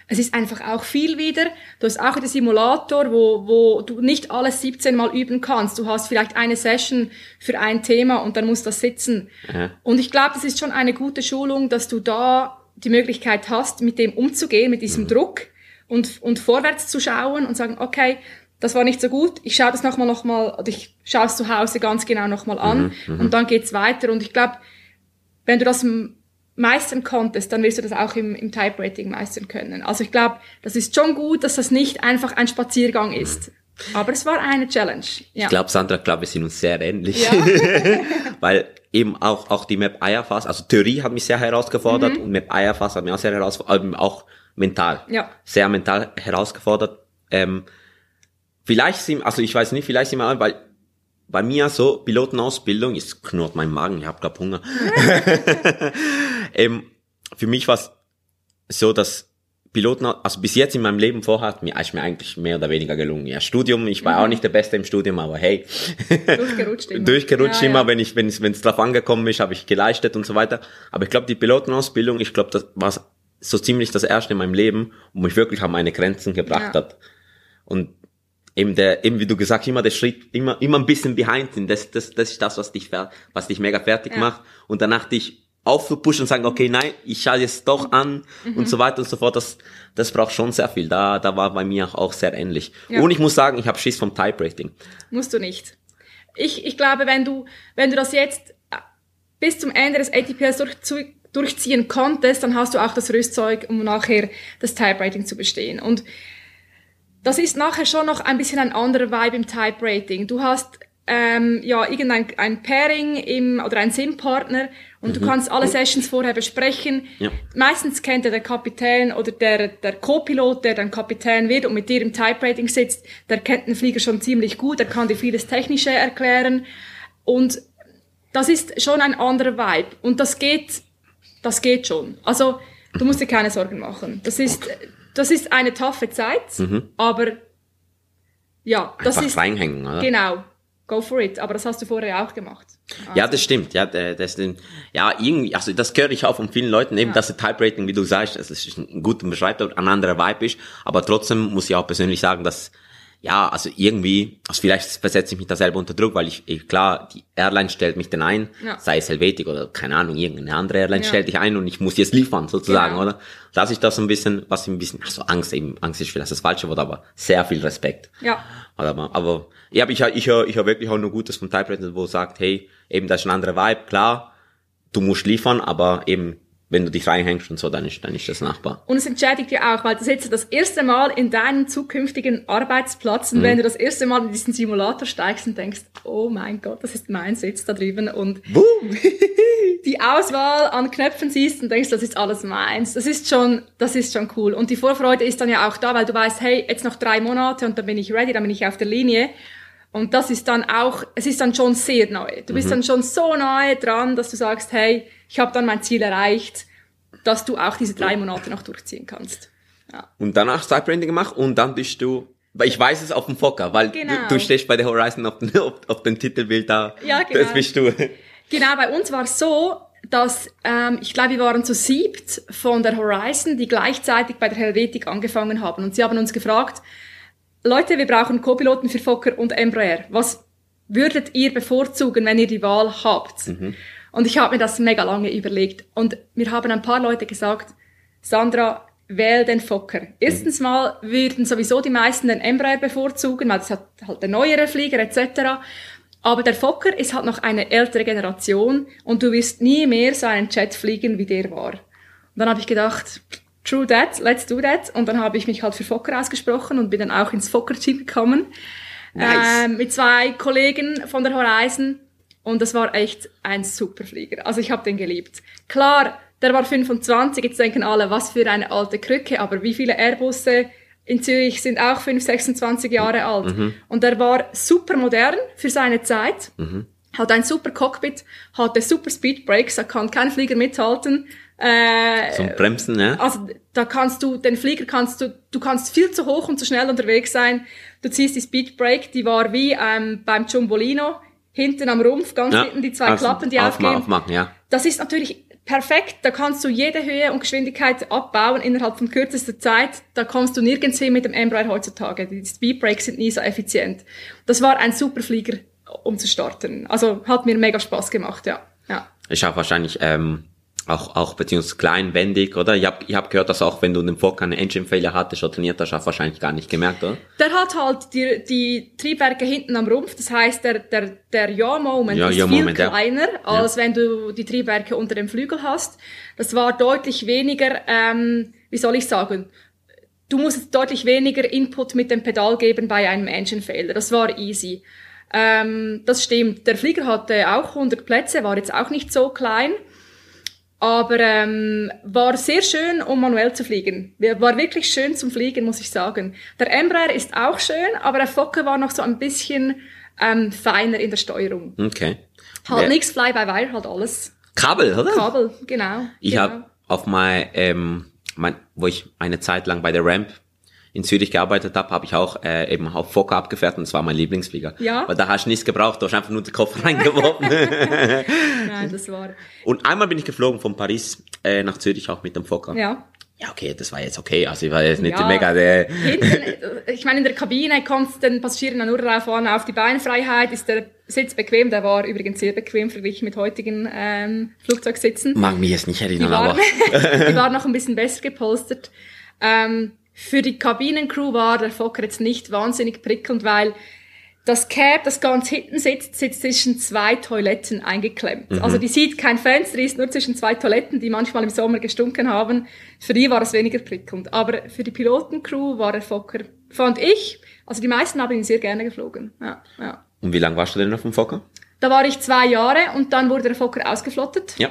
Es ist einfach auch viel wieder. Du hast auch den Simulator, wo, wo du nicht alles 17 Mal üben kannst. Du hast vielleicht eine Session für ein Thema und dann muss das sitzen. Ja. Und ich glaube, das ist schon eine gute Schulung, dass du da die Möglichkeit hast, mit dem umzugehen, mit diesem Druck und, und vorwärts zu schauen und sagen, okay, das war nicht so gut, ich schaue das nochmal, nochmal, oder ich schaue es zu Hause ganz genau nochmal an und dann geht's weiter. Und ich glaube, wenn du das meistern konntest, dann wirst du das auch im, im Type-Rating meistern können. Also ich glaube, das ist schon gut, dass das nicht einfach ein Spaziergang ist. Aber es war eine Challenge. Ja. Ich glaube, Sandra, ich glaube, wir sind uns sehr ähnlich. Ja. Weil eben auch, auch die Map IFAS, also Theorie hat mich sehr Mhm. herausgefordert und Map IFAS hat mich auch sehr herausgefordert, eben auch mental. Ja. Sehr mental herausgefordert. Ähm, vielleicht sind, also ich weiß nicht, vielleicht sind wir, weil bei mir so Pilotenausbildung, jetzt knurrt mein Magen, ich habe grad Hunger. ähm, für mich war es so, dass Piloten, also bis jetzt in meinem Leben vorher hat mir, ist mir eigentlich mehr oder weniger gelungen. Ja, Studium, ich war auch nicht der Beste im Studium, aber hey, Durchgerutscht immer. durchgerutscht Ja, immer, ja. wenn ich, wenn es, wenn es drauf angekommen ist, habe ich geleistet und so weiter. Aber ich glaube, die Pilotenausbildung, ich glaube, das war so ziemlich das erste in meinem Leben, wo mich wirklich an meine Grenzen gebracht Ja. hat. Und eben der, eben wie du gesagt, immer der Schritt, immer, immer ein bisschen behind sind. Das, das, das ist das, was dich, was dich mega fertig Ja. macht. Und danach dich aufzupushen und sagen, okay, nein, ich schaue jetzt doch an Mhm. und so weiter und so fort. Das, das braucht schon sehr viel. Da, da war bei mir auch sehr ähnlich. Ja. Und ich muss sagen, ich habe Schiss vom Type Rating. Musst du nicht. Ich, ich glaube, wenn du, wenn du das jetzt bis zum Ende des ATPs durch, durchziehen konntest, dann hast du auch das Rüstzeug, um nachher das Type Rating zu bestehen. Und das ist nachher schon noch ein bisschen ein anderer Vibe im Type Rating. Du hast ähm, ja irgendein ein Pairing im, oder ein Sim-Partner und du kannst alle Sessions vorher besprechen. Ja. Meistens kennt ja der Kapitän oder der, der Co-Pilot, der dann Kapitän wird und mit dir im Type Rating sitzt, der kennt den Flieger schon ziemlich gut, der kann dir vieles Technische erklären und das ist schon ein anderer Vibe und das geht, das geht schon. Also du musst dir keine Sorgen machen. Das ist, das ist eine taffe Zeit, aber ja, das Einfach ist reinhängen, oder? genau. Go for it. Aber das hast du vorher auch gemacht. Ja, das stimmt. Ja, das ja, irgendwie, also das höre ich auch von vielen Leuten, eben, Ja. dass der Type Rating, wie du sagst, das ist ein guter Beschreibung, ein anderer Vibe ist. Aber trotzdem muss ich auch persönlich sagen, dass, ja, also irgendwie, also vielleicht versetze ich mich da selber unter Druck, weil ich, ich klar, die Airline stellt mich dann ein, Ja. sei es Helvetic oder keine Ahnung, irgendeine andere Airline Ja. stellt dich ein und ich muss jetzt liefern, sozusagen, Genau. oder? Dass ich das so ein bisschen, was ich ein bisschen, also Angst eben, Angst ist vielleicht das falsche Wort, aber sehr viel Respekt. Ja. Aber, aber ja, ich, ich, höre- ich höre wirklich auch nur Gutes von Type Rating, wo sagt, hey, eben das ist ein anderer Vibe, klar, du musst liefern, aber eben, wenn du dich reinhängst und so, dann ist, dann ist das nachbar. Und es entschädigt dir auch, weil das jetzt das erste Mal in deinen zukünftigen Arbeitsplatz und wenn du das erste Mal in diesen Simulator steigst und denkst, oh mein Gott, das ist mein Sitz da drüben und Boom! die Auswahl an Knöpfen siehst und denkst, das ist alles meins. Das ist schon, das ist schon cool. Und die Vorfreude ist dann ja auch da, weil du weißt, hey, jetzt noch drei Monate und dann bin ich ready, dann bin ich auf der Linie. Und das ist dann auch, es ist dann schon sehr neu. Du bist dann schon so nahe dran, dass du sagst, hey, ich habe dann mein Ziel erreicht, dass du auch diese drei Monate noch durchziehen kannst. Ja. Und danach Type Rating gemacht und dann bist du, weil ich weiß es auf dem Fokker, weil Genau. du, du stehst bei der Horizon auf, den, auf, auf dem Titelbild da. Ja, genau. Das bist du. Genau, bei uns war es so, dass ähm, ich glaube, wir waren zu siebt von der Horizon, die gleichzeitig bei der Helvetic angefangen haben. Und sie haben uns gefragt, Leute, wir brauchen Co-Piloten für Fokker und Embraer. Was würdet ihr bevorzugen, wenn ihr die Wahl habt? Und ich habe mir das mega lange überlegt. Und mir haben ein paar Leute gesagt, Sandra, wähl den Fokker. Erstens mal würden sowieso die meisten den Embraer bevorzugen, weil das hat halt der neuere Flieger etc. Aber der Fokker ist halt noch eine ältere Generation und du wirst nie mehr so einen Jet fliegen, wie der war. Und dann habe ich gedacht, true that, let's do that. Und dann habe ich mich halt für Fokker ausgesprochen und bin dann auch ins Fokker-Team gekommen. Nice. Ähm, mit zwei Kollegen von der Horizon. Und das war echt ein super Flieger. Also ich habe den geliebt. Klar, der war 25, jetzt denken alle, was für eine alte Krücke, aber wie viele Airbusse in Zürich sind auch 5, 26 Jahre alt. Und der war super modern für seine Zeit. Hat ein super Cockpit, hatte super Speedbrakes, da kann kein Flieger mithalten. Äh, Zum Bremsen, ja. also da kannst du, den Flieger kannst du, du kannst viel zu hoch und zu schnell unterwegs sein. Du ziehst die Speedbrake, die war wie ähm, beim Jumbolino, hinten am Rumpf, ganz ja. hinten die zwei Also, Klappen, die aufmachen, aufgehen. aufmachen, ja. Das ist natürlich perfekt, da kannst du jede Höhe und Geschwindigkeit abbauen innerhalb von kürzester Zeit. Da kommst du nirgends hin mit dem Embraer heutzutage. Die Speedbrakes sind nie so effizient. Das war ein super Flieger, um zu starten. Also hat mir mega Spaß gemacht, ja. ja. Ist auch wahrscheinlich ähm, auch, auch beziehungsweise klein, wendig, oder? Ich hab, ich hab gehört, dass auch wenn du in dem Fokker eine Engine Failure hattest oder trainiert hast, hast du wahrscheinlich gar nicht gemerkt, oder? Der hat halt die, die Triebwerke hinten am Rumpf, das heißt, der, der, der Yaw-Moment Ja, ist Yaw-Moment, viel ja. kleiner, als wenn du die Triebwerke unter dem Flügel hast. Das war deutlich weniger, ähm, wie soll ich sagen, du musst deutlich weniger Input mit dem Pedal geben bei einem Engine Failure. Das war easy. Ähm, das stimmt. Der Flieger hatte auch 100 Plätze, war jetzt auch nicht so klein. Aber ähm, war sehr schön, um manuell zu fliegen. War wirklich schön zum Fliegen, muss ich sagen. Der Embraer ist auch schön, aber der Fokker war noch so ein bisschen ähm, feiner in der Steuerung. Okay. Halt Wer- nichts Fly-by-Wire, halt alles. Kabel, oder? Kabel, genau. Ich genau. habe auf mein, ähm, mein, wo ich eine Zeit lang bei der Ramp in Zürich gearbeitet habe, habe ich auch äh, eben auf Fokker abgefertigt und das war mein Lieblingsflieger. Ja. Weil da hast du nichts gebraucht, du hast einfach nur den Kopf reingeworfen. Nein, das war, und einmal bin ich geflogen von Paris äh, nach Zürich auch mit dem Fokker. ja. Ja, okay, das war jetzt okay. Also ich war jetzt nicht Ja. mega der... Hinten, äh, ich meine, in der Kabine kommt den Passagieren nur darauf an, auf die Beinfreiheit. Ist der Sitz bequem? Der war übrigens sehr bequem verglichen mit heutigen ähm, Flugzeugsitzen. Mag mich jetzt nicht Die erinnern, waren, aber... die waren noch ein bisschen besser gepolstert. Ähm, für die Kabinencrew war der Fokker jetzt nicht wahnsinnig prickelnd, weil das Cab, das ganz hinten sitzt, sitzt zwischen zwei Toiletten eingeklemmt. Also die sieht kein Fenster, die ist nur zwischen zwei Toiletten, die manchmal im Sommer gestunken haben. Für die war es weniger prickelnd. Aber für die Pilotencrew war der Fokker, fand ich, also die meisten haben ihn sehr gerne geflogen. Ja, ja. Und wie lange warst du denn auf dem Fokker? Da war ich zwei Jahre und dann wurde der Fokker ausgeflottet. Ja.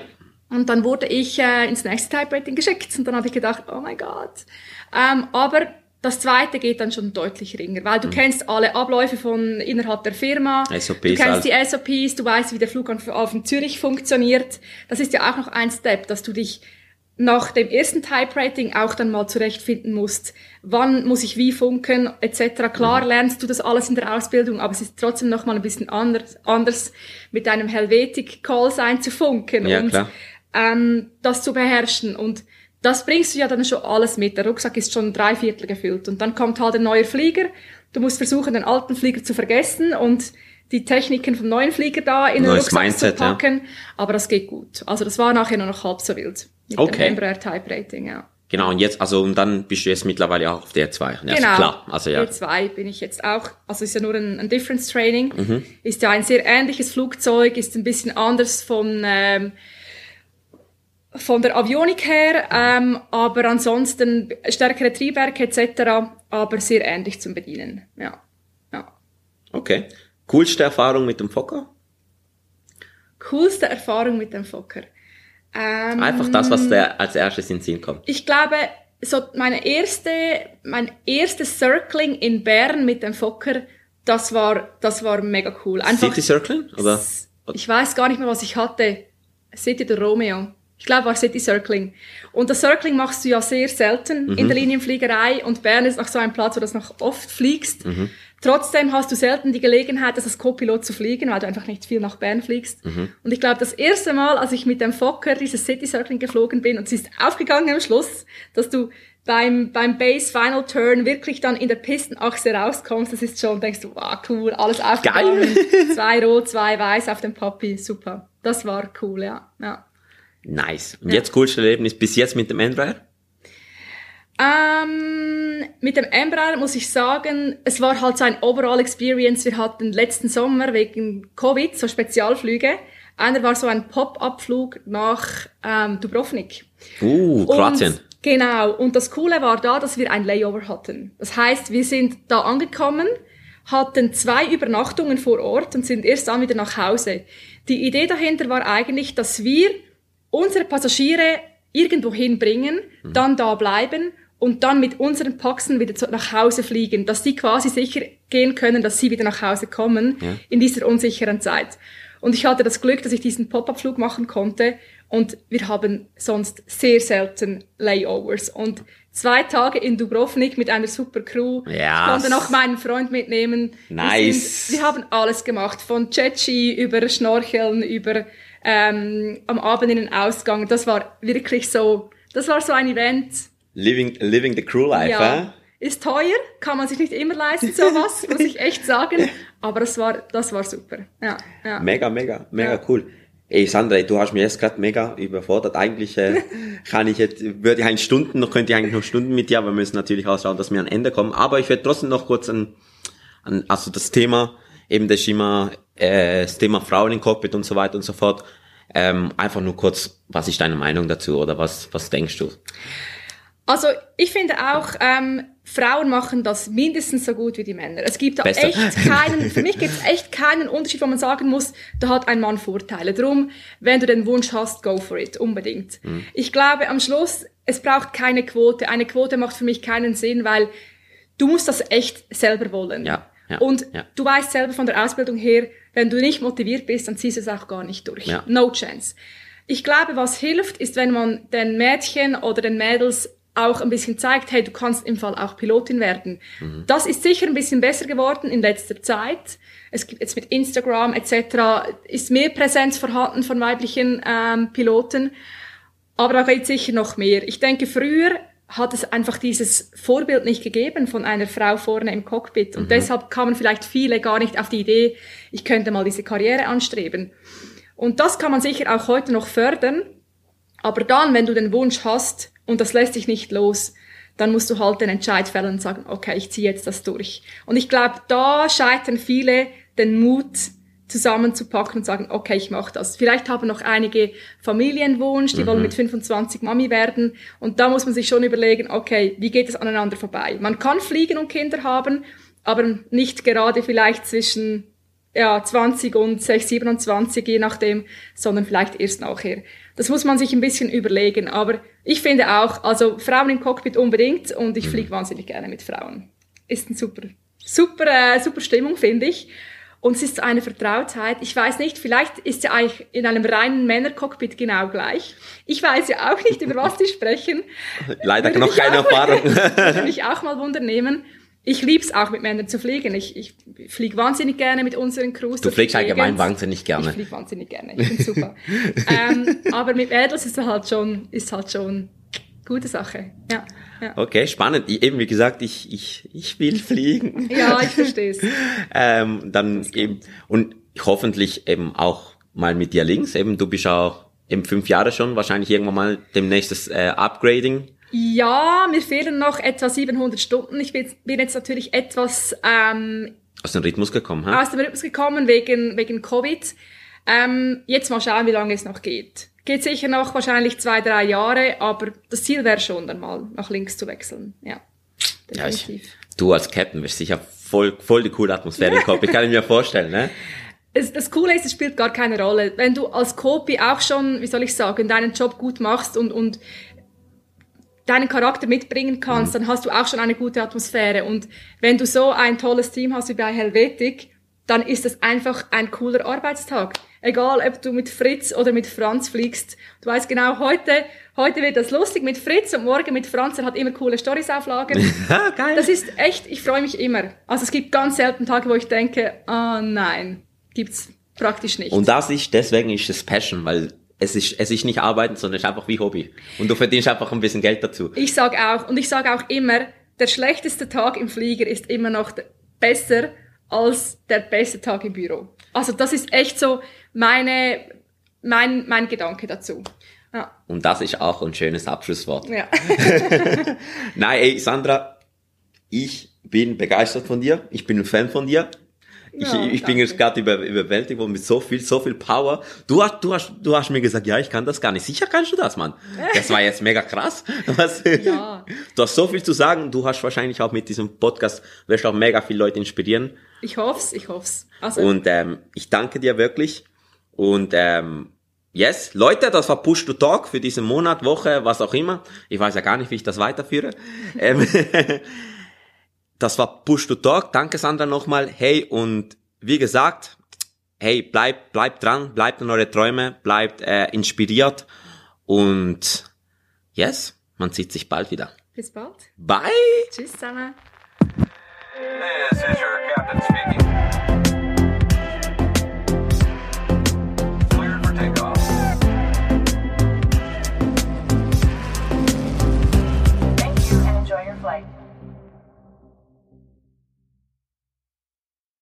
Und dann wurde ich äh, ins nächste Type-Rating geschickt und dann habe ich gedacht, oh mein Gott. Ähm, aber das zweite geht dann schon deutlich ringer, weil du kennst alle Abläufe von innerhalb der Firma. SOPs, du kennst die SOPs, du weißt, wie der Flughafen Zürich funktioniert. Das ist ja auch noch ein Step, dass du dich nach dem ersten Type-Rating auch dann mal zurechtfinden musst, wann muss ich wie funken, etc. Klar lernst du das alles in der Ausbildung, aber es ist trotzdem noch mal ein bisschen anders, anders mit einem Helvetic-Call-Sign zu funken Ja, und klar. ähm, das zu beherrschen. Und das bringst du ja dann schon alles mit. Der Rucksack ist schon drei Viertel gefüllt. Und dann kommt halt ein neuer Flieger. Du musst versuchen, den alten Flieger zu vergessen und die Techniken vom neuen Flieger da in den Rucksack Mindset, zu ja. packen. Aber das geht gut. Also das war nachher nur noch halb so wild. Mit Okay. dem Embraer Type Rating, ja. Genau, und jetzt, also, und dann bist du jetzt mittlerweile auch auf der 2. Ja, Genau. klar. Also, ja. E2 bin ich jetzt auch. Also ist ja nur ein, ein Difference Training. Mhm. Ist ja ein sehr ähnliches Flugzeug, ist ein bisschen anders von, ähm, von der Avionik her, ähm, aber ansonsten stärkere Triebwerke etc., aber sehr ähnlich zum Bedienen. Ja. ja. Okay. Coolste Erfahrung mit dem Fokker? Coolste Erfahrung mit dem Fokker. Ähm, Einfach das, was der als erstes in den Sinn kommt. Ich glaube, so meine erste, mein erstes Circling in Bern mit dem Fokker, das war, das war mega cool. Einfach, City Circling? Oder? ich weiß gar nicht mehr, was ich hatte. City der Romeo. Ich glaube, war City Circling. Und das Circling machst du ja sehr selten Mhm. in der Linienfliegerei und Bern ist noch so ein Platz, wo du das noch oft fliegst. Mhm. Trotzdem hast du selten die Gelegenheit, das als Co-Pilot zu fliegen, weil du einfach nicht viel nach Bern fliegst. Mhm. Und ich glaube, das erste Mal, als ich mit dem Fokker dieses City Circling geflogen bin und es ist aufgegangen am Schluss, dass du beim, beim Base Final Turn wirklich dann in der Pistenachse rauskommst, das ist schon, denkst du, wow, cool, alles aufgegangen. zwei rot, zwei weiß auf dem Papi, super. Das war cool, ja. ja. Nice. Und jetzt coolste Erlebnis bis jetzt mit dem Embraer? Ähm, mit dem Embraer muss ich sagen, es war halt so ein Overall Experience. Wir hatten letzten Sommer wegen Covid so Spezialflüge. Einer war so ein Pop-up-Flug nach ähm, Dubrovnik. Uh, Kroatien. Und, genau. Und das Coole war da, dass wir ein Layover hatten. Das heißt, wir sind da angekommen, hatten zwei Übernachtungen vor Ort und sind erst dann wieder nach Hause. Die Idee dahinter war eigentlich, dass wir unsere Passagiere irgendwo hinbringen, dann da bleiben und dann mit unseren Paxen wieder zu, nach Hause fliegen, dass die quasi sicher gehen können, dass sie wieder nach Hause kommen Ja. in dieser unsicheren Zeit. Und ich hatte das Glück, dass ich diesen Pop-up-Flug machen konnte und wir haben sonst sehr selten Layovers. Und zwei Tage in Dubrovnik mit einer super Crew. Ja. Ich konnte noch meinen Freund mitnehmen. Wir Nice. sind- Wir haben alles gemacht, von Jetski über Schnorcheln, über ähm, am Abend in den Ausgang. Das war wirklich so, das war so ein Event. Living, living the crew life, Ja. Ist teuer, kann man sich nicht immer leisten, sowas, muss ich echt sagen. Aber das war, das war super. Ja, ja. Mega, mega, mega Ja. cool. Ey, Sandra, du hast mich jetzt gerade mega überfordert. Eigentlich äh, kann ich jetzt, würde ich eigentlich Stunden, noch könnte ich eigentlich noch Stunden mit dir, aber wir müssen natürlich auch schauen, dass wir an Ende kommen. Aber ich werde trotzdem noch kurz an, an also das Thema, eben das ist immer äh, das Thema Frauen im Cockpit und so weiter und so fort. Ähm, einfach nur kurz, was ist deine Meinung dazu oder was, was denkst du? Also ich finde auch, ähm, Frauen machen das mindestens so gut wie die Männer. Es gibt da Besser. echt keinen, für mich gibt es echt keinen Unterschied, wo man sagen muss, da hat ein Mann Vorteile. Drum, wenn du den Wunsch hast, go for it, unbedingt. Mhm. Ich glaube am Schluss, es braucht keine Quote. Eine Quote macht für mich keinen Sinn, weil du musst das echt selber wollen. Ja, ja, Und ja. du weißt selber von der Ausbildung her, wenn du nicht motiviert bist, dann ziehst du es auch gar nicht durch. Ja. No chance. Ich glaube, was hilft, ist, wenn man den Mädchen oder den Mädels auch ein bisschen zeigt, hey, du kannst im Fall auch Pilotin werden. Mhm. Das ist sicher ein bisschen besser geworden in letzter Zeit. Es gibt jetzt mit Instagram etc. ist mehr Präsenz vorhanden von weiblichen ähm, Piloten. Aber da geht sicher noch mehr. Ich denke, früher hat es einfach dieses Vorbild nicht gegeben von einer Frau vorne im Cockpit. Und deshalb kamen vielleicht viele gar nicht auf die Idee, ich könnte mal diese Karriere anstreben. Und das kann man sicher auch heute noch fördern. Aber dann, wenn du den Wunsch hast und das lässt dich nicht los, dann musst du halt den Entscheid fällen und sagen, okay, ich ziehe jetzt das durch. Und ich glaube, da scheitern viele den Mut zusammenzupacken und sagen, okay, ich mache das. Vielleicht haben noch einige Familienwunsch, die wollen mit 25 Mami werden. Und da muss man sich schon überlegen, okay, wie geht es aneinander vorbei? Man kann fliegen und Kinder haben, aber nicht gerade vielleicht zwischen ja, 20 und 6, 27, je nachdem, sondern vielleicht erst nachher. Das muss man sich ein bisschen überlegen. Aber ich finde auch, also Frauen im Cockpit unbedingt und ich fliege wahnsinnig gerne mit Frauen. Ist ein super, super, äh, super Stimmung, finde ich. Und es ist eine Vertrautheit. Ich weiß nicht, vielleicht ist ja eigentlich in einem reinen Männercockpit genau gleich. Ich weiß ja auch nicht, über was die sprechen. Leider Würde noch keine Erfahrung. Würde mich auch mal wundern nehmen. Ich lieb's auch mit Männern zu fliegen. Ich, ich fliege wahnsinnig gerne mit unseren Crews. Du fliegst allgemein wahnsinnig Ich gerne. fliege wahnsinnig gerne. Ich finde super. ähm, aber mit Mädels ist es halt schon, ist halt schon gute Sache. Ja, ja. Okay, spannend. Ich, eben wie gesagt, ich, ich, ich will fliegen. ja ich verstehe es. ähm, dann eben, und hoffentlich eben auch mal mit dir links. Eben, du bist auch eben fünf Jahre schon, wahrscheinlich irgendwann mal demnächst das äh, Upgrading. Ja, mir fehlen noch etwa 700 Stunden. Ich bin, bin jetzt natürlich etwas ähm, Aus dem Rhythmus gekommen, ha? aus dem Rhythmus gekommen wegen, wegen Covid. Ähm, jetzt mal schauen, wie lange es noch geht. Geht sicher noch wahrscheinlich zwei, drei Jahre, aber das Ziel wäre schon, dann mal nach links zu wechseln. Ja, Ja, ich, definitiv. du als Captain wirst sicher voll, voll die coole Atmosphäre im Kopf. Ich kann mir vorstellen, ne? Es, das Coole ist, es spielt gar keine Rolle. Wenn du als Copy auch schon, wie soll ich sagen, deinen Job gut machst und, und deinen Charakter mitbringen kannst, dann hast du auch schon eine gute Atmosphäre. Und wenn du so ein tolles Team hast wie bei Helvetic, dann ist es einfach ein cooler Arbeitstag. Egal, ob du mit Fritz oder mit Franz fliegst. Du weißt genau, heute, heute wird das lustig mit Fritz und morgen mit Franz. Er hat immer coole Stories auf Lager. Geil. Das ist echt, ich freue mich immer. Also es gibt ganz selten Tage, wo ich denke, ah nein, gibt's praktisch nicht. Und das ist, deswegen ist es Passion, weil es ist, es ist nicht arbeiten, sondern es ist einfach wie Hobby. Und du verdienst einfach ein bisschen Geld dazu. ich sage auch, und ich sage auch immer, der schlechteste Tag im Flieger ist immer noch besser als der beste Tag im Büro. Also das ist echt so meine, mein, mein Gedanke dazu. Ja. Und das ist auch ein schönes Abschlusswort. ja. Nein, ey, Sandra, ich bin begeistert von dir. Ich bin ein Fan von dir. Ich, Ja, ich bin jetzt gerade über, überwältigt worden mit so viel, so viel Power. Du hast, du hast, du hast mir gesagt, ja, ich kann das gar nicht. Sicher kannst du das, Mann. Das war jetzt mega krass. Was, Ja. Du hast so viel zu sagen. Du hast wahrscheinlich auch mit diesem Podcast, wirst auch mega viele Leute inspirieren. Ich hoff's, ich hoff's. Also, Und ähm, ich danke dir wirklich. Und ähm, yes, Leute, das war Push to Talk für diesen Monat, Woche, was auch immer. Ich weiß ja gar nicht, wie ich das weiterführe. ähm, das war Push to Talk. Danke Sandra nochmal. Hey, und wie gesagt, hey, bleibt bleibt dran, bleibt an eure Träume, bleibt äh, inspiriert. Und yes, man sieht sich bald wieder. bis bald. Bye! Tschüss zusammen. This is your captain speaking.